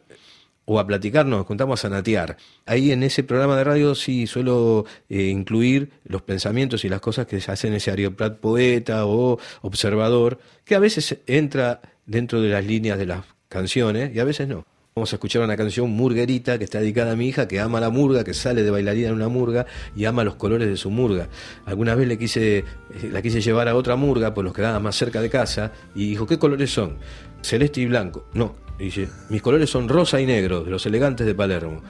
o a platicar, nos juntamos a sanatear. Ahí en ese programa de radio sí suelo eh, incluir los pensamientos y las cosas que se hacen ese Arioprat poeta o observador, que a veces entra dentro de las líneas de las canciones y a veces no. Vamos a escuchar una canción murguerita que está dedicada a mi hija, que ama la murga, que sale de bailarina en una murga y ama los colores de su murga. Alguna vez le quise, eh, la quise llevar a otra murga, pues nos quedaba más cerca de casa, y dijo, ¿qué colores son? Celeste y blanco. No, dice, mis colores son rosa y negro, de los elegantes de Palermo.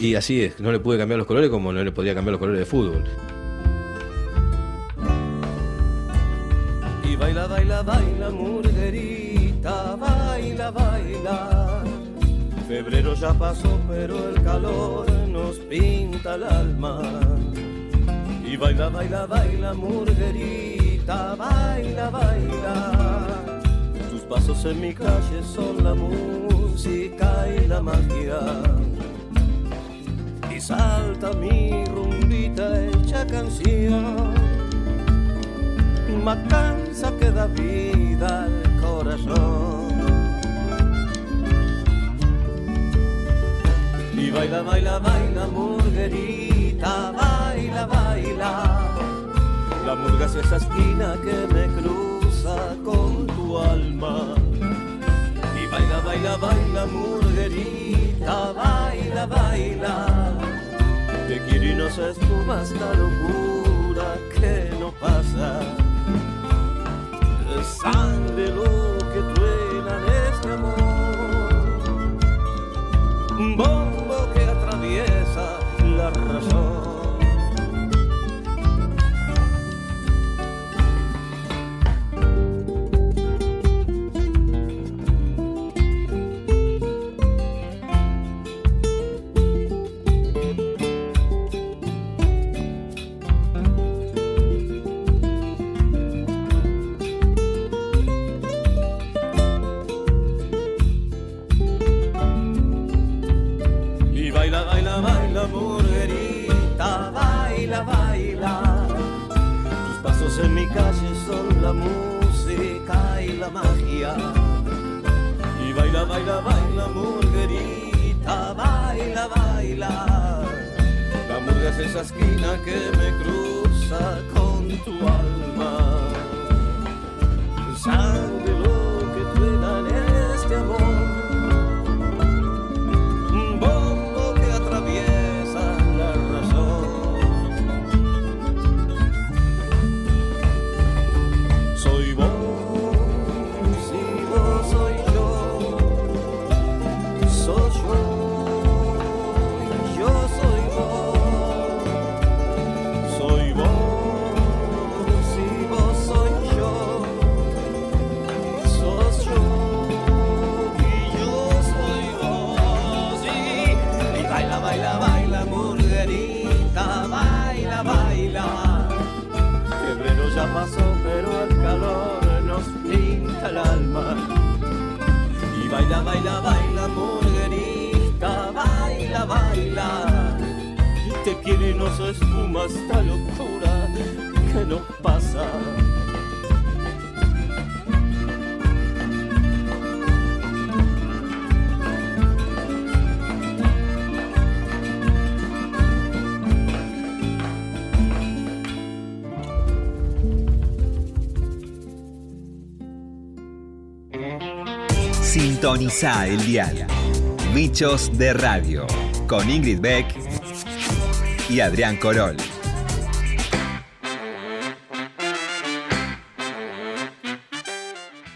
Y así es, no le pude cambiar los colores como no le podía cambiar los colores de fútbol. Y baila, baila, baila, murguerita, baila, baila. Febrero ya pasó, pero el calor nos pinta el alma. Y baila, baila, baila, murguerita, baila, baila. Tus pasos en mi calle son la música y la magia. Y salta mi rumbita hecha canción. Matanza que da vida al corazón. Y baila, baila, baila, murguerita, baila, baila. La murga es esa esquina que me cruza con tu alma. Y baila, baila, baila, murguerita, baila, baila. Te quiero y no se espuma esta locura que no pasa. Sangre lo que truena en este amor. Que الرفاق magia. Y baila, baila, baila, murguerita, baila, baila. La murga es esa esquina que me cruza con tu alma. Sangre se espuma esta locura que no pasa. Sintoniza el dial. Bichos de Radio. Con Ingrid Beck y Adrián Corol.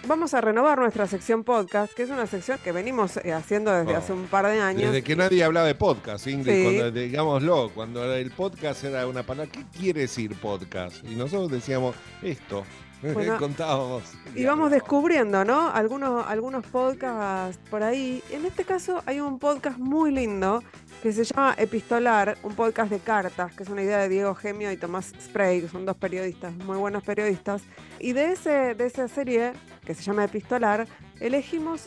Vamos a renovar nuestra sección podcast, que es una sección que venimos eh, haciendo desde Oh. hace un par de años. Desde que nadie hablaba de podcast, Ingrid, Sí. cuando, digámoslo, cuando el podcast era una palabra, ¿qué quiere decir podcast? Y nosotros decíamos esto, Bueno, contábamos. Y vamos descubriendo, ¿no? Algunos, algunos podcasts por ahí. En este caso hay un podcast muy lindo que se llama Epistolar, un podcast de cartas, que es una idea de Diego Gemio y Tomás Sprague, que son dos periodistas, muy buenos periodistas. Y de, ese, de esa serie, que se llama Epistolar, elegimos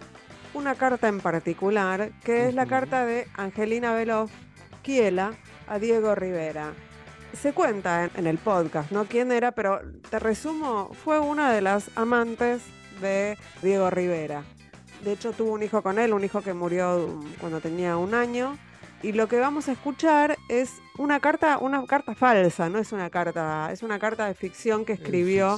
una carta en particular, que es la carta de Angelina Veloz Kiela a Diego Rivera. Se cuenta en, en el podcast, ¿no? ¿Quién era? Pero te resumo, fue una de las amantes de Diego Rivera. De hecho, tuvo un hijo con él, un hijo que murió cuando tenía un año. Y lo que vamos a escuchar es una carta, una carta falsa, no es una carta, es una carta de ficción que escribió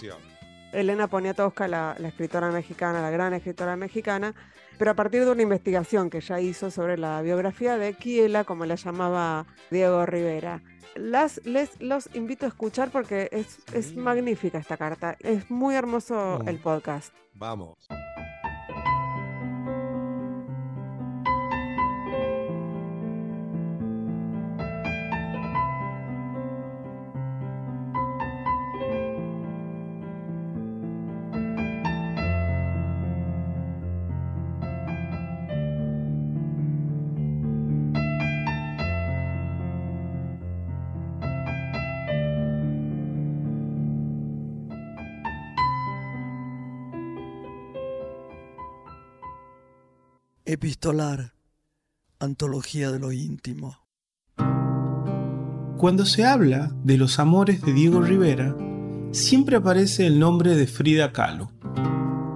Elena Poniatowska, la, la escritora mexicana, la gran escritora mexicana, pero a partir de una investigación que ella hizo sobre la biografía de Kiela, como la llamaba Diego Rivera. Las, les, los invito a escuchar porque es, es magnífica esta carta. Es muy hermoso el podcast. Vamos. Epistolar, Antología de lo íntimo. Cuando se habla de los amores de Diego Rivera, siempre aparece el nombre de Frida Kahlo.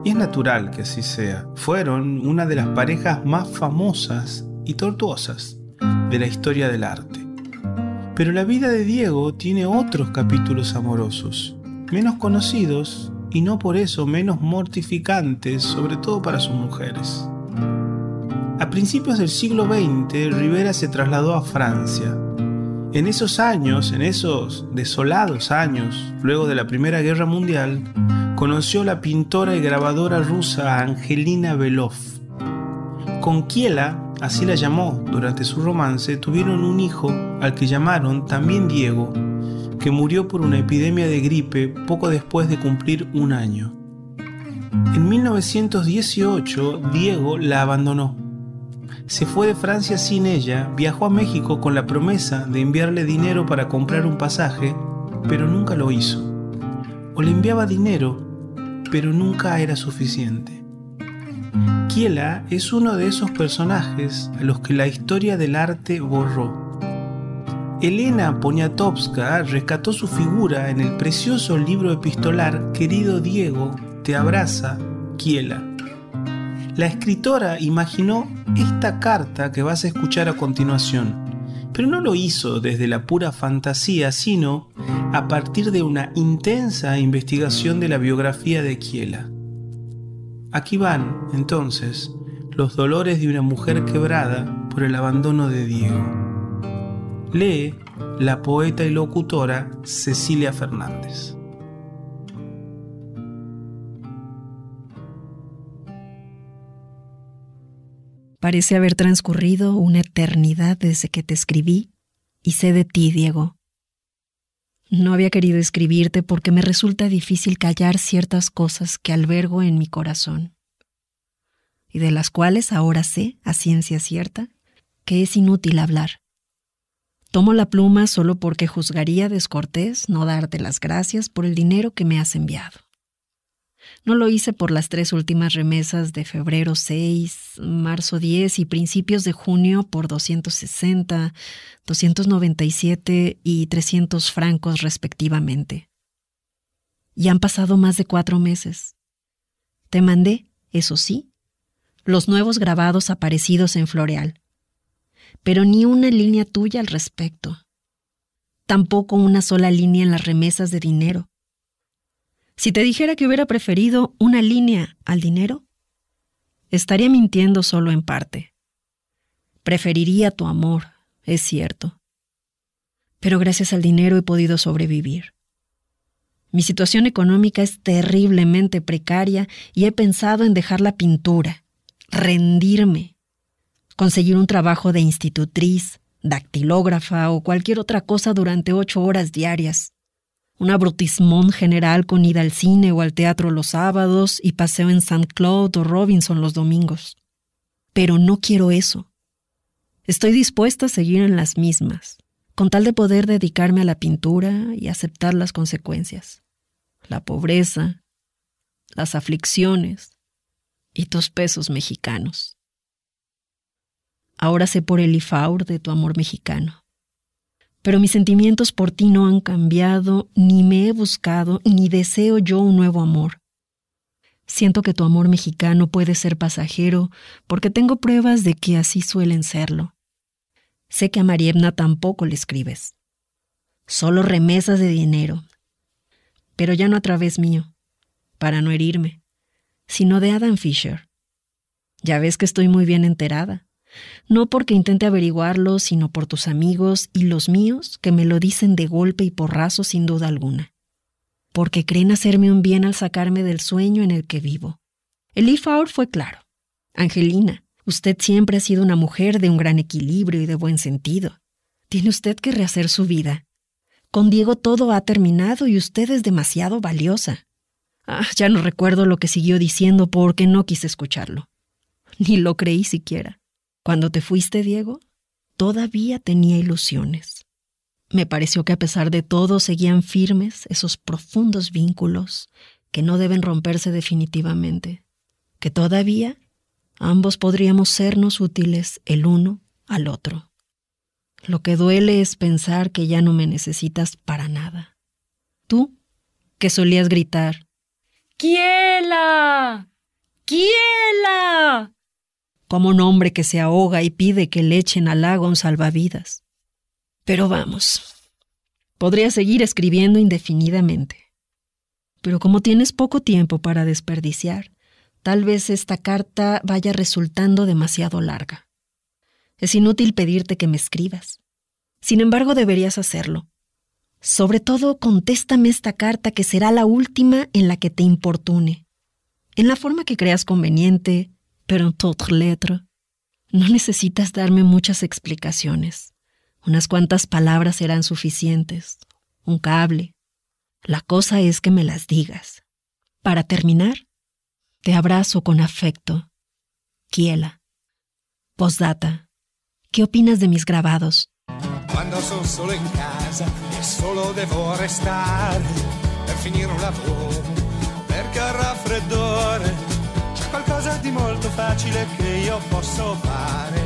Y es natural que así sea. Fueron una de las parejas más famosas y tortuosas de la historia del arte. Pero la vida de Diego tiene otros capítulos amorosos, menos conocidos y no por eso menos mortificantes, sobre todo para sus mujeres. A principios del siglo XX, Rivera se trasladó a Francia. En esos años, en esos desolados años, luego de la Primera Guerra Mundial, conoció la pintora y grabadora rusa Angelina Belov. Con Kiela, así la llamó durante su romance, tuvieron un hijo al que llamaron también Diego, que murió por una epidemia de gripe poco después de cumplir un año. En 1918, Diego la abandonó se fue de Francia sin ella, viajó a México con la promesa de enviarle dinero para comprar un pasaje, pero nunca lo hizo. O le enviaba dinero, pero nunca era suficiente. Kiela es uno de esos personajes a los que la historia del arte borró. Elena Poniatowska rescató su figura en el precioso libro epistolar Querido Diego, te abraza, Kiela. La escritora imaginó esta carta que vas a escuchar a continuación, pero no lo hizo desde la pura fantasía, sino a partir de una intensa investigación de la biografía de Kiela. Aquí van, entonces, los dolores de una mujer quebrada por el abandono de Diego. Lee la poeta y locutora Cecilia Fernández. Parece haber transcurrido una eternidad desde que te escribí y sé de ti, Diego. No había querido escribirte porque me resulta difícil callar ciertas cosas que albergo en mi corazón y de las cuales ahora sé, a ciencia cierta, que es inútil hablar. Tomo la pluma solo porque juzgaría descortés no darte las gracias por el dinero que me has enviado. No lo hice por las tres últimas remesas de febrero 6, marzo 10 y principios de junio por 260, 297 y 300 francos respectivamente. Y han pasado más de cuatro meses. Te mandé, eso sí, los nuevos grabados aparecidos en Floreal, pero ni una línea tuya al respecto. Tampoco una sola línea en las remesas de dinero. Si te dijera que hubiera preferido una línea al dinero, estaría mintiendo solo en parte. Preferiría tu amor, es cierto. Pero gracias al dinero he podido sobrevivir. Mi situación económica es terriblemente precaria y he pensado en dejar la pintura, rendirme, conseguir un trabajo de institutriz, dactilógrafa o cualquier otra cosa durante ocho horas diarias. Un abrutismón general con ida al cine o al teatro los sábados y paseo en St. Claude o Robinson los domingos. Pero no quiero eso. Estoy dispuesta a seguir en las mismas, con tal de poder dedicarme a la pintura y aceptar las consecuencias. La pobreza, las aflicciones y tus pesos mexicanos. Ahora sé por el ifaur de tu amor mexicano. Pero mis sentimientos por ti no han cambiado, ni me he buscado, ni deseo yo un nuevo amor. Siento que tu amor mexicano puede ser pasajero porque tengo pruebas de que así suelen serlo. Sé que a Mariebna tampoco le escribes. Solo remesas de dinero. Pero ya no a través mío, para no herirme, sino de Adam Fisher. Ya ves que estoy muy bien enterada. No porque intente averiguarlo, sino por tus amigos y los míos que me lo dicen de golpe y porrazo sin duda alguna. Porque creen hacerme un bien al sacarme del sueño en el que vivo. El Ifaur fue claro. Angelina, usted siempre ha sido una mujer de un gran equilibrio y de buen sentido. Tiene usted que rehacer su vida. Con Diego todo ha terminado y usted es demasiado valiosa. Ah, ya no recuerdo lo que siguió diciendo porque no quise escucharlo. Ni lo creí siquiera. Cuando te fuiste, Diego, todavía tenía ilusiones. Me pareció que a pesar de todo seguían firmes esos profundos vínculos que no deben romperse definitivamente, que todavía ambos podríamos sernos útiles el uno al otro. Lo que duele es pensar que ya no me necesitas para nada. Tú, que solías gritar, ¡Quiela! ¡Quiela! Como un hombre que se ahoga y pide que le echen al agua un salvavidas. Pero vamos, podría seguir escribiendo indefinidamente. Pero como tienes poco tiempo para desperdiciar, tal vez esta carta vaya resultando demasiado larga. Es inútil pedirte que me escribas. Sin embargo, deberías hacerlo. Sobre todo, contéstame esta carta que será la última en la que te importune. En la forma que creas conveniente, pero en toute lettre. No necesitas darme muchas explicaciones. Unas cuantas palabras serán suficientes. Un cable. La cosa es que me las digas. Para terminar, te abrazo con afecto. Kiela. Postdata. ¿Qué opinas de mis grabados? Quando sono solo in casa solo devo restare per finire un lavoro, perché di molto facile che io posso fare.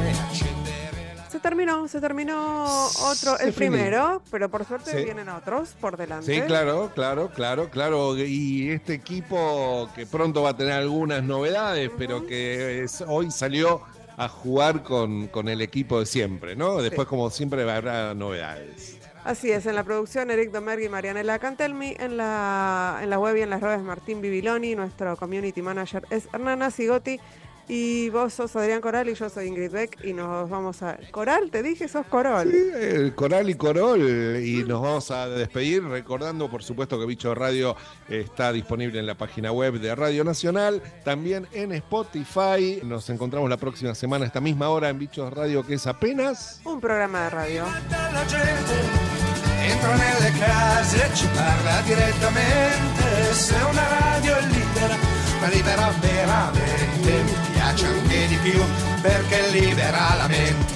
Se terminó, se terminó otro, Se el primero, pero por suerte Sí. vienen otros por delante. Sí, claro, claro, claro, claro. Y este equipo que pronto va a tener algunas novedades, pero que es- hoy salió a jugar con, con el equipo de siempre, ¿no? Después, como siempre, habrá novedades. Así es, en la producción Eric Domergui y Marianela Cantelmi, en la, en la web y en las redes Martín Bibiloni, nuestro community manager es Hernana Sigotti y vos sos Adrián Coral y yo soy Ingrid Beck y nos vamos a... Coral, te dije, sos Corol. El Coral y Corol, y nos vamos a despedir recordando, por supuesto, que Bicho Radio está disponible en la página web de Radio Nacional, también en Spotify. Nos encontramos la próxima semana a esta misma hora en Bichos Radio, que es apenas. Un programa de radio. La gente entra nelle case e ci parla direttamente. Se una radio è libera, ma libera veramente, mi piace anche di più perché libera la mente.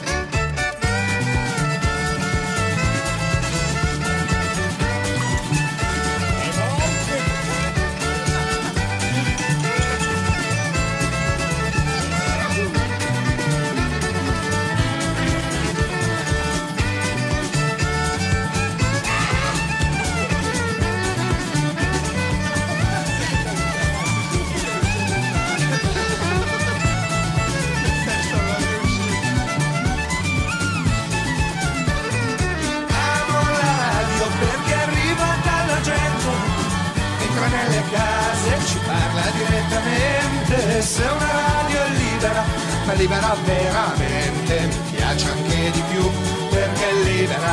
Se una radio è libera, ma libera veramente, mi piace anche di più perché libera.